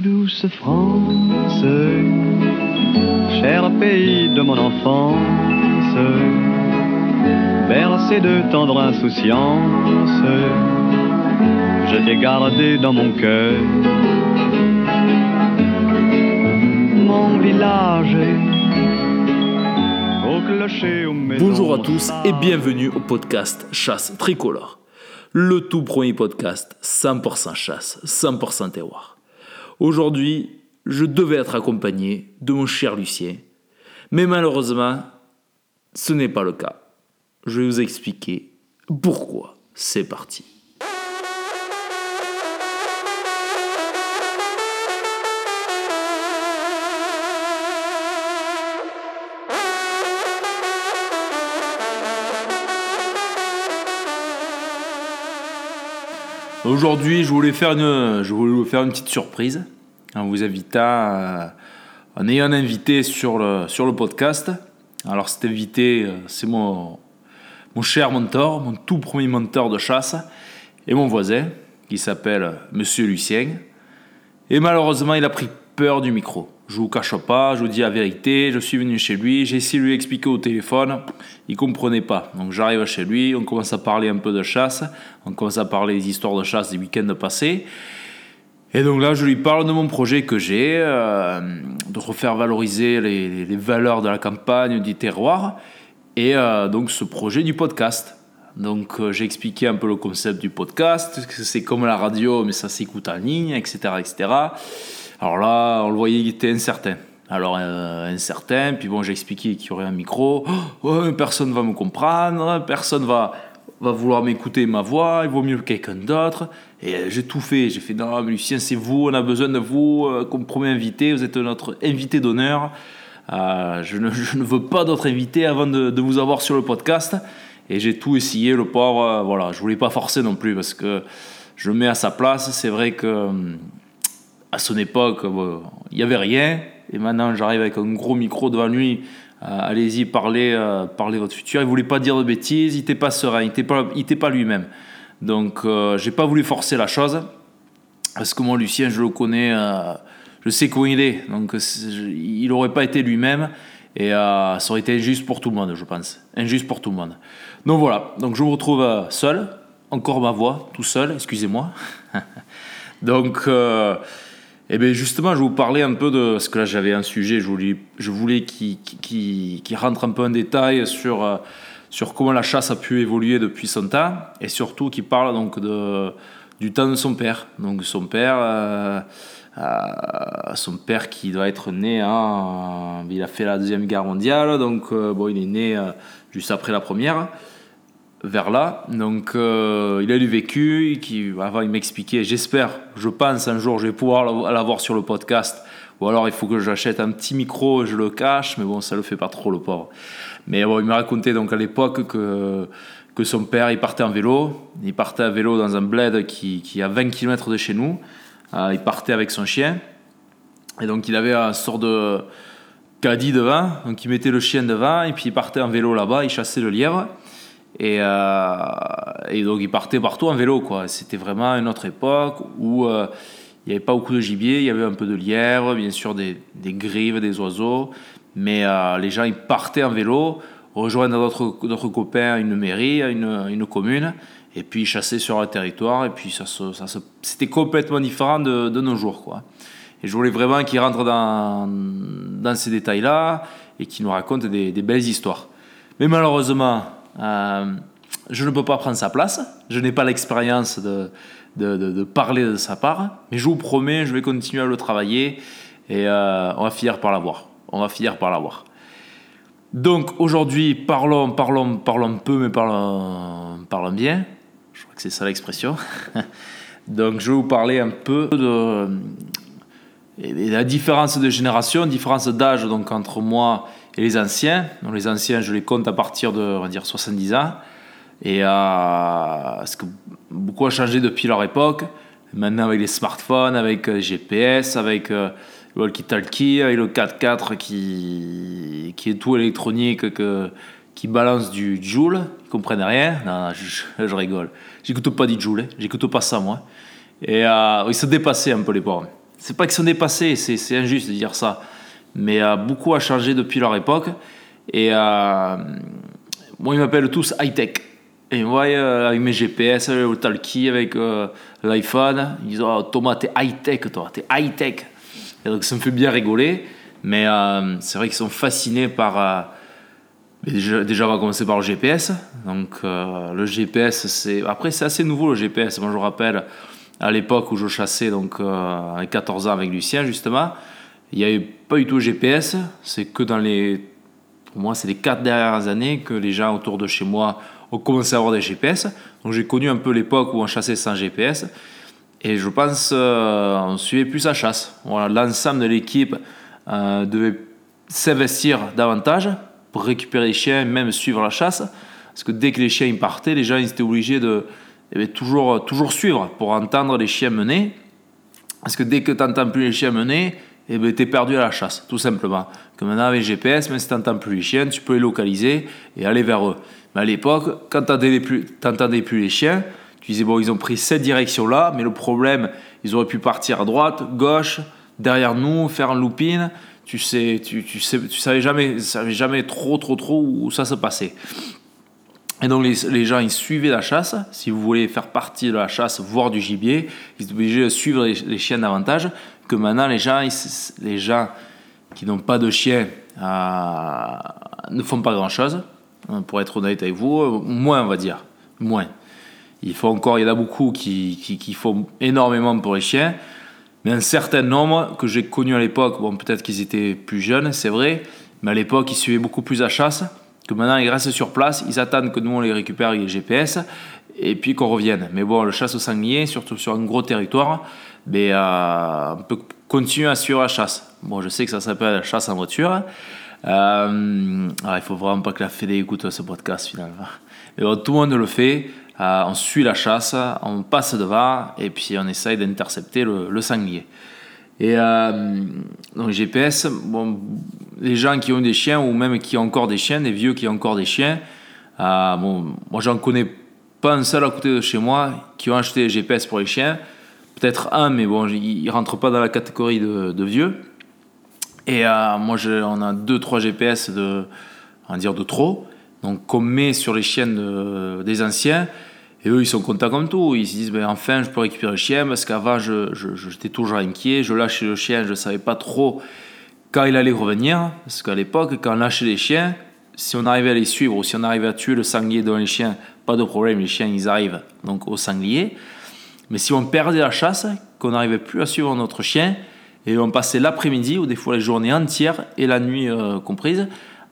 Douce France, cher pays de mon enfance, bercé de tendre insouciance, je t'ai gardé dans mon cœur. Mon village au clocher, aux maisons Bonjour à tous et bienvenue au podcast Chasse Tricolore. Le tout premier podcast 100% chasse, 100% terroir. Aujourd'hui, je devais être accompagné de mon cher Lucien, mais malheureusement, ce n'est pas le cas. Je vais vous expliquer pourquoi. C'est parti. Aujourd'hui, je voulais faire une, je voulais vous faire une petite surprise en vous invitant, en ayant un invité sur le, sur le podcast. Alors cet invité, euh, c'est mon, mon cher mentor, mon tout premier mentor de chasse, et mon voisin, qui s'appelle Monsieur Lucien. Et malheureusement, il a pris peur du micro. Je vous cache pas, je vous dis la vérité, je suis venu chez lui, j'ai essayé de lui expliquer au téléphone, il comprenait pas. Donc j'arrive chez lui, on commence à parler un peu de chasse, on commence à parler des histoires de chasse des week-ends passés. Et donc là, je lui parle de mon projet que j'ai, euh, de refaire valoriser les, valeurs de la campagne, du terroir, et euh, donc ce projet du podcast. Donc euh, j'ai expliqué un peu le concept du podcast, que c'est comme la radio, mais ça s'écoute en ligne, etc., etc. Alors là, on le voyait, il était incertain. Alors euh, incertain, puis bon, j'ai expliqué qu'il y aurait un micro. Oh, personne va me comprendre, personne va va vouloir m'écouter ma voix, il vaut mieux quelqu'un d'autre. Et euh, j'ai tout fait. J'ai fait non, mais Lucien, c'est vous, on a besoin de vous euh, comme premier invité. Vous êtes notre invité d'honneur. Euh, je, ne, veux pas d'autres invités avant de, vous avoir sur le podcast. Et j'ai tout essayé, le pauvre. Voilà, je voulais pas forcer non plus parce que je le mets à sa place. C'est vrai que à son époque, bon, il n'y avait rien. Et maintenant, j'arrive avec un gros micro devant lui. Euh, allez-y, parlez, euh, parlez votre futur. Il voulait pas dire de bêtises, il n'était pas serein, il n'était pas, lui-même. Donc, euh, j'ai pas voulu forcer la chose. Parce que moi, Lucien, je le connais, euh, je sais comment il est. Donc, il n'aurait pas été lui-même. Et euh, ça aurait été injuste pour tout le monde, je pense. Injuste pour tout le monde. Donc voilà, donc je me retrouve seul, encore ma voix, tout seul, excusez-moi. donc, et bien justement, je vais vous parler un peu de... Parce que là, j'avais un sujet, je voulais, je voulais qu'il qu qu rentre un peu en détail sur, euh, sur comment la chasse a pu évoluer depuis son temps, et surtout qu'il parle donc du temps de son père. Donc son père... Euh, euh, son père qui doit être né en, il a fait la deuxième guerre mondiale donc il est né juste après la première vers là. Donc euh, il a du vécu qui avant il m'expliquait j'espère je pense un jour je vais pouvoir l'avoir sur le podcast. Ou alors il faut que j'achète un petit micro je le cache mais bon ça le fait pas trop le pauvre. Mais bon il me racontait donc à l'époque que que son père il partait en vélo. Il partait à vélo dans un bled qui, qui a 20 km de chez nous. Euh, il partait avec son chien. Et donc il avait un sort de caddie devant, donc il mettait le chien devant, et puis il partait en vélo là-bas, il chassait le lièvre. Et, euh, et donc il partait partout en vélo. quoi. C'était vraiment une autre époque où euh, il n'y avait pas beaucoup de gibier, il y avait un peu de lièvre, bien sûr des, grives, des oiseaux, mais euh, les gens ils partaient en vélo, rejoindre d'autres copains, une mairie, une, une commune, et puis chasser sur un territoire et puis ça, c'était complètement différent de, nos jours quoi et je voulais vraiment qu'il rentre dans, ces détails là et qu'il nous raconte des, belles histoires mais malheureusement je ne peux pas prendre sa place. Je n'ai pas l'expérience de, de, parler de sa part. Mais je vous promets je vais continuer à le travailler et euh, on va finir par l'avoir. On va finir par l'avoir. Donc aujourd'hui parlons parlons parlons peu mais parlons parlons bien. Je crois que c'est ça l'expression. Donc je vais vous parler un peu de, de la différence de génération, différence d'âge donc entre moi et les anciens. Donc les anciens, je les compte à partir de on va dire 70 ans. Et euh, ce que beaucoup a changé depuis leur époque. Maintenant avec les smartphones, avec euh, GPS, avec euh, le walkie-talkie, avec le 4x4 qui, qui est tout électronique que qui balance du Joule, ils comprennent rien. Non, non je, je, rigole. J'écoute pas du Joule, j'écoute pas ça moi. Et euh, ils se dépassaient un peu les pauvres. c'est pas qu'ils sont dépassés, c'est injuste de dire ça, mais beaucoup a changé depuis leur époque. Et moi, ils m'appellent tous high-tech. Et moi, avec mes GPS, le talkie, avec l'iPhone, ils disent oh, Thomas, t'es high-tech, toi, t'es high-tech. Et donc, ça me fait bien rigoler. Mais c'est vrai qu'ils sont fascinés par Déjà, on va commencer par le GPS. Donc, euh, le GPS, c'est. Après, c'est assez nouveau le GPS. Moi, je me rappelle à l'époque où je chassais, donc euh, à 14 ans avec Lucien, justement, il n'y avait pas du tout GPS. C'est que dans les. Pour moi, c'est les 4 dernières années que les gens autour de chez moi ont commencé à avoir des GPS. Donc, j'ai connu un peu l'époque où on chassait sans GPS. Et je pense euh, on suivait plus sa chasse. Voilà, l'ensemble de l'équipe devait s'investir davantage pour récupérer les chiens, même suivre la chasse. Parce que dès que les chiens partaient, les gens ils étaient obligés de eh toujours, toujours suivre pour entendre les chiens mener. Parce que dès que tu n'entends plus les chiens mener, eh ben, tu es perdu à la chasse, tout simplement. Comme maintenant avec GPS, même si tu n'entends plus les chiens, tu peux les localiser et aller vers eux. Mais à l'époque, quand tu n'entendais plus, plus les chiens, tu disais, bon, ils ont pris cette direction-là, mais le problème, ils auraient pu partir à droite, gauche, derrière nous, faire un looping tu sais, tu, sais, tu savais jamais, savais jamais trop, trop, trop où ça se passait. Et donc les, gens, ils suivaient la chasse. Si vous voulez faire partie de la chasse, voir du gibier, ils sont obligés de suivre les, chiens davantage. Que maintenant, les gens, les gens qui n'ont pas de chiens euh, ne font pas grand-chose. Hein, pour être honnête avec vous, moins, on va dire. Moins. Il faut encore, il y en a beaucoup qui, font énormément pour les chiens mais un certain nombre que j'ai connu à l'époque, bon, peut-être qu'ils étaient plus jeunes, c'est vrai, mais à l'époque, ils suivaient beaucoup plus la chasse, que maintenant, ils restent sur place, ils attendent que nous, on les récupère avec les GPS, et puis qu'on revienne. Mais bon, le chasse au sanglier, surtout sur un gros territoire, ben, euh, on peut continuer à suivre la chasse. Bon, je sais que ça s'appelle la chasse en voiture. Euh, alors, il faut vraiment pas que la Fédé écoute ce podcast finalement. Mais bon, tout le monde le fait. Euh, on suit la chasse, on passe devant et puis on essaye d'intercepter le, sanglier. Et euh, donc GPS, bon, les gens qui ont des chiens ou même qui ont encore des chiens, des vieux qui ont encore des chiens, euh, moi j'en connais pas un seul à côté de chez moi qui ont acheté des GPS pour les chiens. Peut-être un, mais bon, il ne rentre pas dans la catégorie de, vieux. Et moi, on a deux, trois GPS de, on dire de trop donc qu'on met sur les chiens des anciens. Et eux, ils sont contents comme tout. Ils se disent, ben, enfin, je peux récupérer le chien, parce qu'avant, j'étais je, toujours inquiet. Je lâchais le chien, je ne savais pas trop quand il allait revenir. Parce qu'à l'époque, quand on lâchait les chiens, si on arrivait à les suivre ou si on arrivait à tuer le sanglier devant les chiens, pas de problème, les chiens, ils arrivent donc au sanglier. Mais si on perdait la chasse, qu'on n'arrivait plus à suivre notre chien, et on passait l'après-midi ou des fois les journées entières et la nuit euh, comprise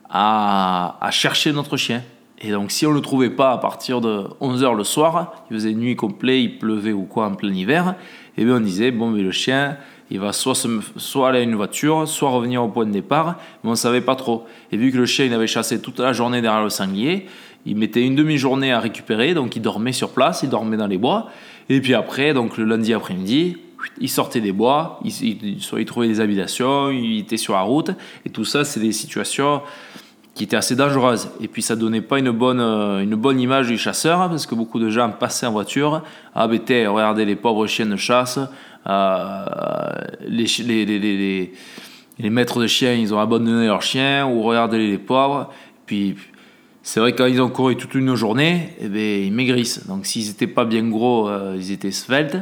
à, chercher notre chien. Et donc, si on ne le trouvait pas à partir de 11h le soir, il faisait nuit complète, il pleuvait ou quoi en plein hiver, et eh bien on disait, bon, mais le chien, il va soit, soit aller à une voiture, soit revenir au point de départ, mais on ne savait pas trop. Et vu que le chien, il avait chassé toute la journée derrière le sanglier, il mettait une demi-journée à récupérer, donc il dormait sur place, il dormait dans les bois, et puis après, donc le lundi après-midi, il sortait des bois, il, il trouvait des habitations, il était sur la route, et tout ça, c'est des situations qui était assez dangereuse. Et puis ça donnait pas une bonne, euh, une bonne image du chasseur, parce que beaucoup de gens passaient en voiture, ah ben regardez les pauvres chiens de chasse, euh, les, les, les, les, maîtres de chiens, ils ont abandonné leurs chiens, ou regardez les pauvres. Puis c'est vrai que quand ils ont couru toute une journée, eh ben, ils maigrissent. Donc s'ils n'étaient pas bien gros, euh, ils étaient sveltes.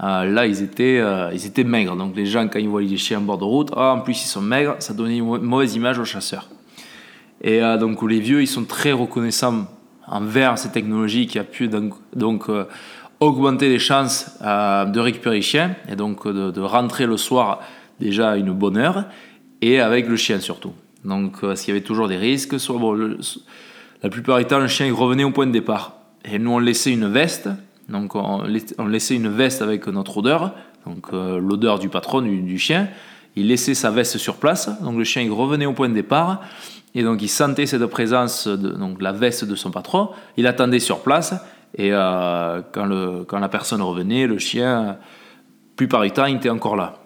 là, ils étaient, ils étaient maigres. Donc les gens, quand ils voient les chiens en bord de route, ah, en plus ils sont maigres, ça donnait une mauvaise image aux chasseurs. Et euh, donc les vieux, ils sont très reconnaissants envers ces technologies qui a pu donc, euh, augmenter les chances euh, de récupérer les chiens et donc de, rentrer le soir déjà à une bonne heure et avec le chien surtout. Donc parce qu'il y avait toujours des risques, soit la plupart du temps le chien revenait au point de départ. Et nous on laissait une veste, donc on, laissait une veste avec notre odeur, donc l'odeur du patron du, du, chien. Il laissait sa veste sur place, donc le chien revenait au point de départ. Et donc il sentait cette présence, de, donc la veste de son patron, il attendait sur place, et euh, quand, la personne revenait, le chien, plus par temps, il était encore là.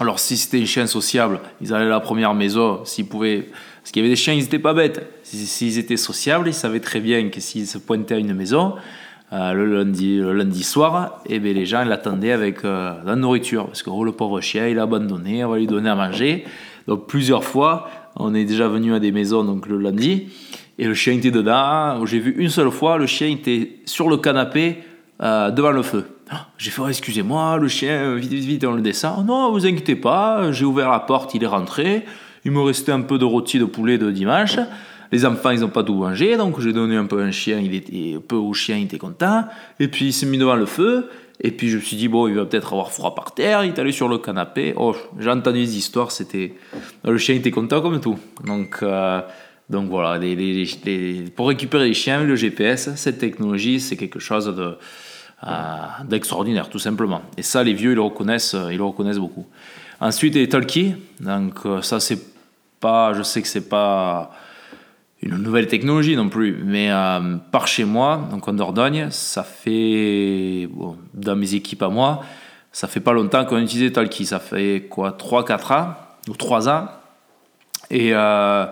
Alors si c'était un chien sociable, ils allaient à la première maison, s'ils pouvaient... Parce qu'il y avait des chiens, ils n'étaient pas bêtes. S'ils étaient sociables, ils savaient très bien que s'ils se pointaient à une maison, euh, le, lundi, soir, et bien les gens l'attendaient avec euh, la nourriture. Parce que oh, le pauvre chien, il a abandonné, on va lui donner à manger. Donc plusieurs fois, on est déjà venu à des maisons donc, le lundi, et le chien était dedans. J'ai vu une seule fois, le chien était sur le canapé devant le feu. Ah, j'ai fait, oh, excusez-moi, le chien, vite, vite, vite, on le descend. Non, vous inquiétez pas, j'ai ouvert la porte, il est rentré. Il me restait un peu de rôti de poulet de dimanche. Les enfants, ils n'ont pas tout mangé, donc j'ai donné un peu un chien, il était peu au chien, il était content. Et puis il s'est mis devant le feu. Et puis je me suis dit, bon, il va peut-être avoir froid par terre. Il est allé sur le canapé. Oh, j'ai entendu des histoires, c'était. Le chien était content comme tout. Donc, euh, donc voilà, pour récupérer les chiens, le GPS, cette technologie, c'est quelque chose. Euh, d'extraordinaire tout simplement et ça les vieux ils le reconnaissent ils le reconnaissent beaucoup ensuite les talkies donc euh, ça c'est pas je sais que c'est pas une nouvelle technologie non plus, mais euh, par chez moi, donc en Dordogne, ça fait, dans mes équipes à moi, ça fait pas longtemps qu'on utilisait Talkie, ça fait quoi, 3-4 ans, ou 3 ans, et euh,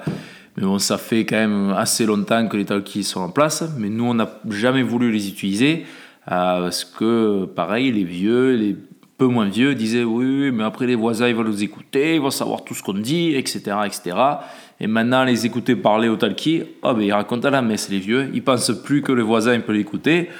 mais bon, ça fait quand même assez longtemps que les Talkies sont en place, mais nous on n'a jamais voulu les utiliser, euh, parce que pareil, les vieux, les peu moins vieux disaient oui, oui, mais après les voisins ils vont nous écouter, ils vont savoir tout ce qu'on dit, etc., etc. Et maintenant, les écouter parler au talkie, oh, ben, ils racontent à la messe, les vieux. Ils pensent plus que le voisin peut l'écouter.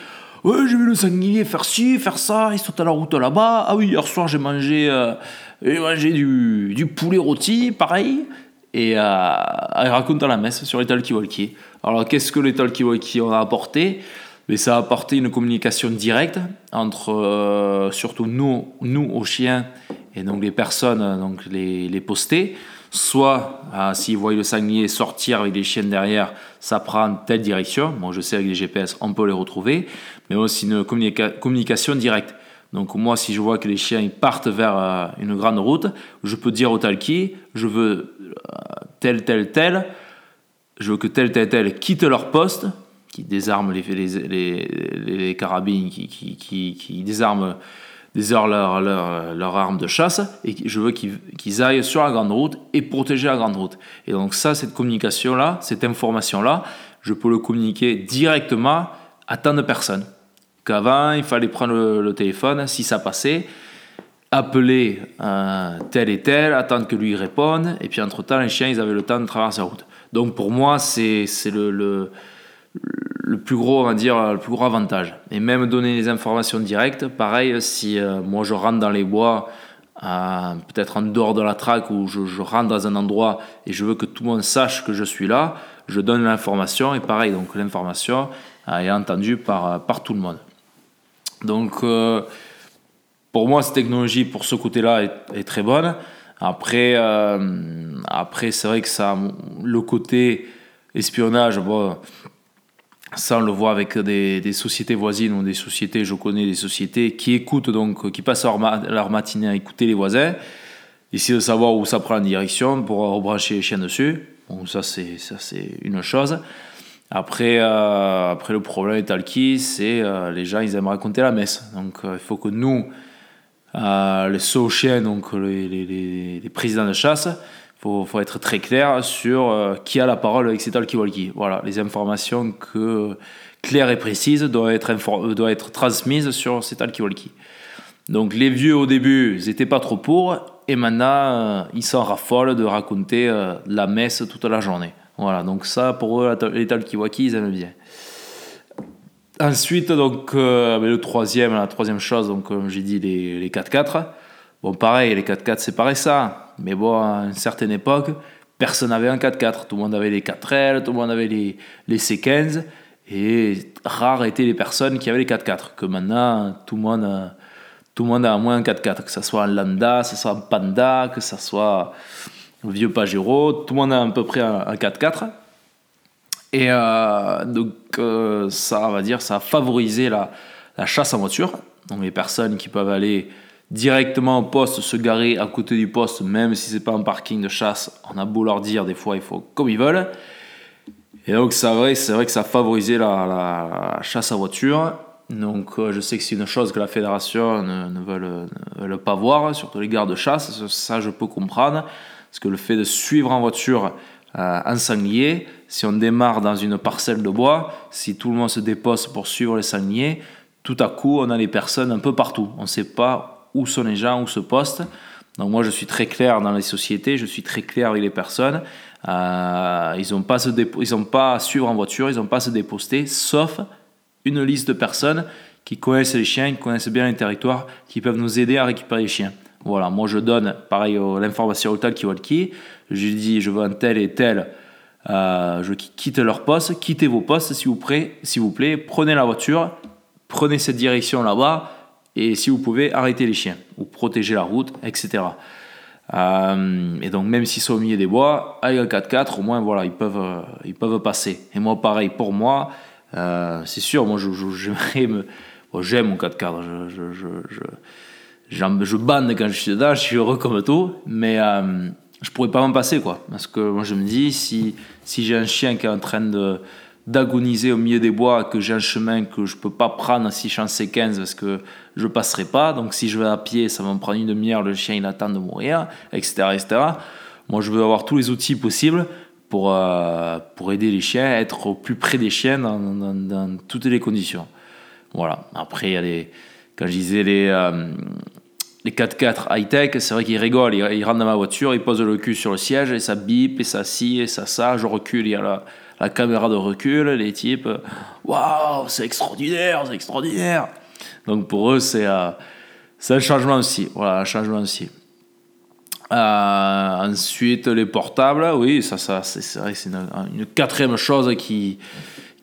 Ouais, j'ai vu le sanglier faire ci, faire ça, il saute à la route là-bas. Ah oui, hier soir, j'ai mangé, euh, mangé du, du, poulet rôti, pareil. Et euh, ils racontent à la messe sur les talkie-walkie. Alors, qu'est-ce que les talkie-walkie ont apporté mais ça a apporté une communication directe entre euh, surtout nous, nous aux chiens et donc les personnes, donc les, les postés. Soit, euh, s'ils voient le sanglier sortir avec des chiens derrière, ça prend telle direction. Moi, je sais avec les GPS, on peut les retrouver. Mais aussi une communication directe. Donc moi, si je vois que les chiens partent vers euh, une grande route, je peux dire au talkie, je veux tel, tel, tel, je veux que tel, tel, tel quitte leur poste, qui désarme les, les, les, carabines, qui, qui, qui, qui désarme heures leur, leur, leur, arme de chasse et je veux qu'ils aillent sur la grande route et protéger la grande route. Et donc ça, cette communication-là, cette information-là, je peux le communiquer directement à tant de personnes. Qu'avant, il fallait prendre le, téléphone, si ça passait, appeler tel et tel, attendre que lui réponde, et puis entre-temps, les chiens, ils avaient le temps de traverser la route. Donc pour moi, c'est le, le le plus gros, on va dire, le plus gros avantage. Et même donner les informations directes, pareil, si euh, moi je rentre dans les bois, euh, peut-être en dehors de la traque, ou je, rentre dans un endroit et je veux que tout le monde sache que je suis là, je donne l'information, et pareil, donc l'information euh, est entendue par, par tout le monde. Donc, pour moi, cette technologie, pour ce côté-là, est, très bonne. Après, après c'est vrai que ça, le côté espionnage, bon, ça, on le voit avec des, sociétés voisines ou des sociétés, je connais des sociétés qui écoutent, donc, qui passent leur, matinée à écouter les voisins, essayer de savoir où ça prend la direction pour rebrancher les chiens dessus. Bon, ça, c'est, ça, c'est une chose. Après, euh, après le problème est talkie, c'est euh, les gens, ils aiment raconter la messe. Donc, euh, il faut que nous, les sauts chiens, donc les, les, les présidents de chasse, faut, faut être très clair sur euh, qui a la parole avec ces talkie-walkie. Voilà, les informations que, claires et précises doivent être, euh, transmises sur ces talkie-walkie. Donc les vieux au début, ils n'étaient pas trop pour, et maintenant euh, ils s'en raffolent de raconter la messe toute la journée. Voilà, donc ça pour eux, les talkie-walkie, ils aiment bien. Ensuite, donc, le troisième, la troisième chose, donc, comme j'ai dit, les, les 4x4. Bon, pareil, les 4x4 c'est pareil ça. Mais bon, à une certaine époque, personne n'avait un 4x4. Tout le monde avait les 4L, tout le monde avait les, les C15. Et rares étaient les personnes qui avaient les 4x4. Que maintenant, tout le monde, tout le monde a au moins un 4x4. Que ce soit un Lambda, que ce soit un Panda, que ce soit un vieux Pajero. Tout le monde a à peu près un, 4x4. Et euh, donc, euh, ça, va dire, ça a favorisé la, la chasse en voiture. Donc, les personnes qui peuvent aller directement au poste, se garer à côté du poste, même si c'est pas un parking de chasse, on a beau leur dire, des fois il faut comme ils veulent. Et donc c'est vrai, c'est vrai que ça a favorisé la, chasse à voiture. Donc euh, je sais que c'est une chose que la fédération ne, veut, pas voir, surtout les gardes de chasse, ça je peux comprendre, parce que le fait de suivre en voiture un sanglier, si on démarre dans une parcelle de bois, si tout le monde se dépose pour suivre les sangliers, tout à coup, on a les personnes un peu partout. On ne sait pas où sont les gens, où se postent. Donc moi, je suis très clair dans les sociétés, je suis très clair avec les personnes. Euh, ils n'ont pas, pas à suivre en voiture, ils n'ont pas à se déposter, sauf une liste de personnes qui connaissent les chiens, qui connaissent bien les territoires, qui peuvent nous aider à récupérer les chiens. Voilà, moi je donne pareil l'information au talkie-walkie, je dis je veux un tel et tel, euh, je quitte leur poste, quittez vos postes s'il vous s'il vous plaît, prenez la voiture, prenez cette direction là-bas, et si vous pouvez, arrêtez les chiens, ou protéger la route, etc. Euh, et donc même s'ils sont au milieu des bois, avec un 4x4, au moins voilà, ils peuvent, euh, ils peuvent passer. Et moi pareil, pour moi, euh, c'est sûr, moi j'aimerais me... j'aime mon 4x4, je, je, bande quand je suis dedans, je suis heureux comme tout, mais je pourrais pas m'en passer quoi. Parce que moi je me dis, si, si j'ai un chien qui est en train de d'agoniser au milieu des bois, que j'ai un chemin que je peux pas prendre si je suis en C15 parce que je passerai pas. Donc si je vais à pied, ça va me prendre une demi-heure, le chien il attend de mourir, etc., etc. Moi je veux avoir tous les outils possibles pour, euh, pour aider les chiens être au plus près des chiens dans, dans, toutes les conditions. Voilà. Après, il y a les, quand je disais les, euh, les 4x4 high-tech, c'est vrai qu'ils rigolent. Ils, rentrent dans ma voiture, ils posent le cul sur le siège et ça bip et ça scie et ça ça. Je recule, il y a la, la caméra de recul, les types, waouh, c'est extraordinaire, c'est extraordinaire. Donc pour eux, c'est euh, un changement aussi. Voilà, un changement aussi. Euh, ensuite, les portables, oui, ça, ça c'est une, une, quatrième chose qui,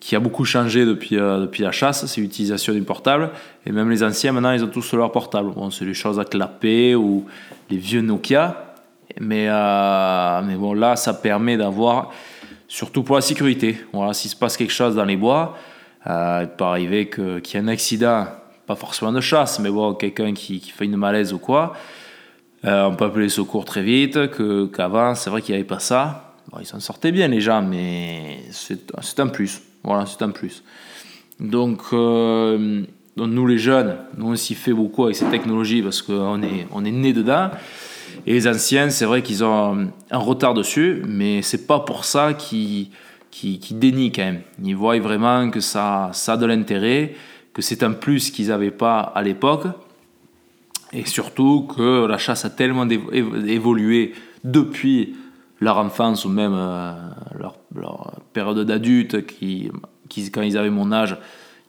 qui a beaucoup changé depuis, euh, depuis la chasse, c'est l'utilisation du portable. Et même les anciens, maintenant, ils ont tous leur portable. Bon, c'est les choses à clapper ou les vieux Nokia. Mais, mais bon, là, ça permet d'avoir surtout pour la sécurité. Voilà, s'il se passe quelque chose dans les bois, euh, il peut arriver qu'il y ait un accident, pas forcément de chasse, mais bon, quelqu'un qui, fait une malaise ou quoi, euh, on peut appeler les secours très vite, qu'avant, c'est vrai qu'il n'y avait pas ça. ils s'en sortaient bien les gens, mais c'est, un plus. Voilà, c'est un plus. Donc, euh, donc, nous les jeunes, nous on s'y fait beaucoup avec ces technologies parce qu'on est, on est né dedans. Et les anciens, c'est vrai qu'ils ont un retard dessus, mais c'est pas pour ça qu'ils qui, qui dénient quand même. Ils voient vraiment que ça, ça a de l'intérêt, que c'est un plus qu'ils n'avaient pas à l'époque, et surtout que la chasse a tellement évolué depuis leur enfance ou même euh, leur, période d'adulte, qui, qui, quand ils avaient mon âge,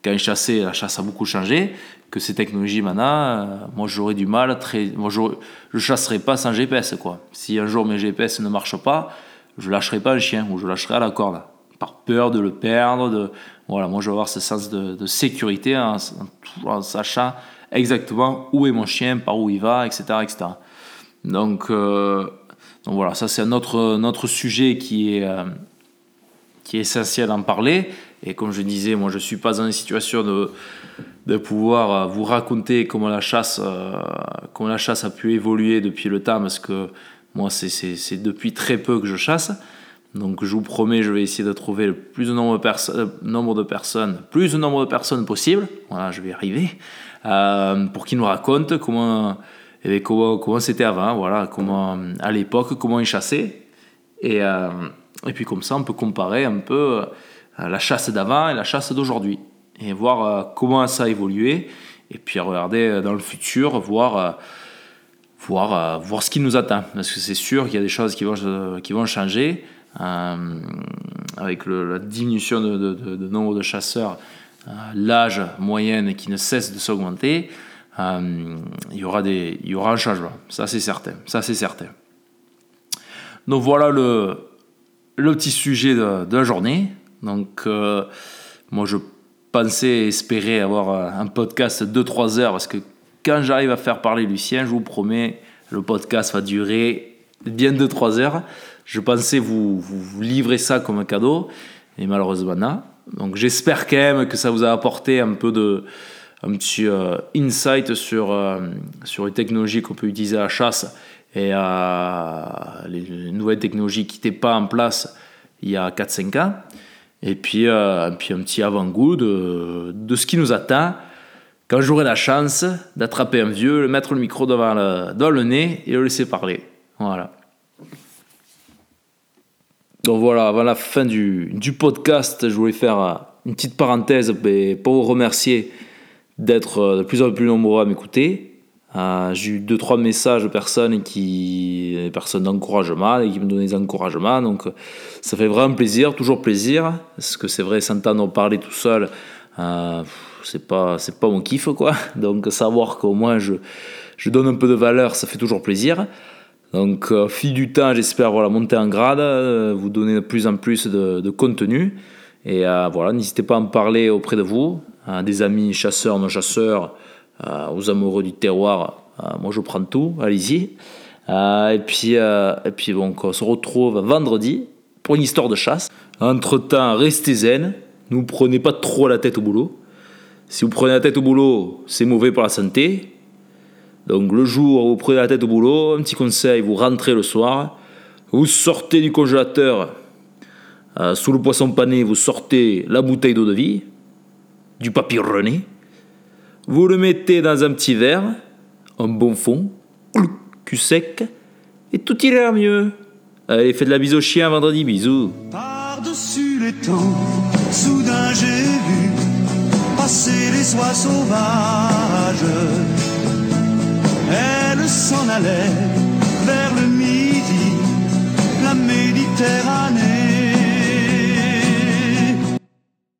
quand ils chassaient, la chasse a beaucoup changé, que ces technologies maintenant, euh, moi j'aurais du mal, très, moi je chasserai pas sans GPS. Quoi. Si un jour mes GPS ne marchent pas, je lâcherai pas un chien ou je lâcherai à la corde, par peur de le perdre. De, voilà, moi je veux avoir ce sens de, sécurité en, sachant exactement où est mon chien, par où il va, etc. etc. Donc, euh, donc voilà, ça c'est un autre, autre sujet qui est, euh, qui est essentiel d'en parler. Et comme je disais, moi je suis pas une situation de de pouvoir euh, vous raconter comment la chasse, euh, comment la chasse a pu évoluer depuis le temps, parce que moi, c'est depuis très peu que je chasse. Donc, je vous promets, je vais essayer de trouver le plus de nombre de, euh, nombre de personnes, plus de nombre de personnes possible. Voilà, je vais y arriver. pour qu'ils nous racontent comment, eh comment, comment c'était avant, voilà, comment, à l'époque, comment ils chassaient. Et, et puis, comme ça, on peut comparer un peu la chasse d'avant et la chasse d'aujourd'hui et voir euh, comment ça a évolué. Et puis regarder euh, dans le futur, voir, euh, voir, voir ce qui nous attend. Parce que c'est sûr qu'il y a des choses qui vont, qui vont changer. avec la diminution de, de, nombre de chasseurs, l'âge moyen qui ne cesse de s'augmenter, il, y aura des, il y aura un changement. Ça, c'est certain. Ça, c'est certain. Donc voilà le, le petit sujet de, la journée. Donc, moi, je penser et espérer avoir euh, un podcast de 2-3 heures parce que quand j'arrive à faire parler Lucien, je vous promets, le podcast va durer bien 2-3 heures. Je pensais vous, livrer ça comme un cadeau et malheureusement non. Donc j'espère quand même que ça vous a apporté un peu de un petit euh, insight sur, euh, sur les technologies qu'on peut utiliser à la chasse et les nouvelles technologies qui n'étaient pas en place il y a 4-5 ans. Et puis, euh, puis un petit avant-goût de, ce qui nous attend quand j'aurai la chance d'attraper un vieux, le mettre le micro devant le, devant le nez et le laisser parler. Voilà. Donc voilà, avant la fin du, du podcast, je voulais faire euh, une petite parenthèse pour vous remercier d'être euh, de plus en plus nombreux à m'écouter. Euh, j'ai eu deux trois messages de personnes qui personnes d'encouragement et qui me donnaient des encouragements. Donc ça fait vraiment plaisir toujours plaisir. Parce que c'est vrai s'entendre parler tout seul euh, c'est pas c'est pas mon kiff quoi. Donc savoir qu'au moins je je donne un peu de valeur ça fait toujours plaisir. Donc au fil du temps j'espère voilà monter en grade vous donner de plus en plus de, contenu. Et voilà n'hésitez pas à en parler auprès de vous des amis chasseurs non chasseurs. euh, aux amoureux du terroir, euh, moi je prends tout, allez-y. Euh, et puis, et puis on se retrouve vendredi pour une histoire de chasse. Entre-temps, restez zen, ne vous prenez pas trop la tête au boulot. Si vous prenez la tête au boulot, c'est mauvais pour la santé. Donc le jour où vous prenez la tête au boulot, un petit conseil, vous rentrez le soir, vous sortez du congélateur, sous le poisson pané, vous sortez la bouteille d'eau de vie, du papier rené, vous le mettez dans un petit verre, un bon fond, cul sec, et tout ira mieux. Allez, faites de la bise au chien vendredi, bisous. Par-dessus les temps, soudain j'ai vu passer les soies sauvages. Elles s'en allaient vers le midi, la Méditerranée.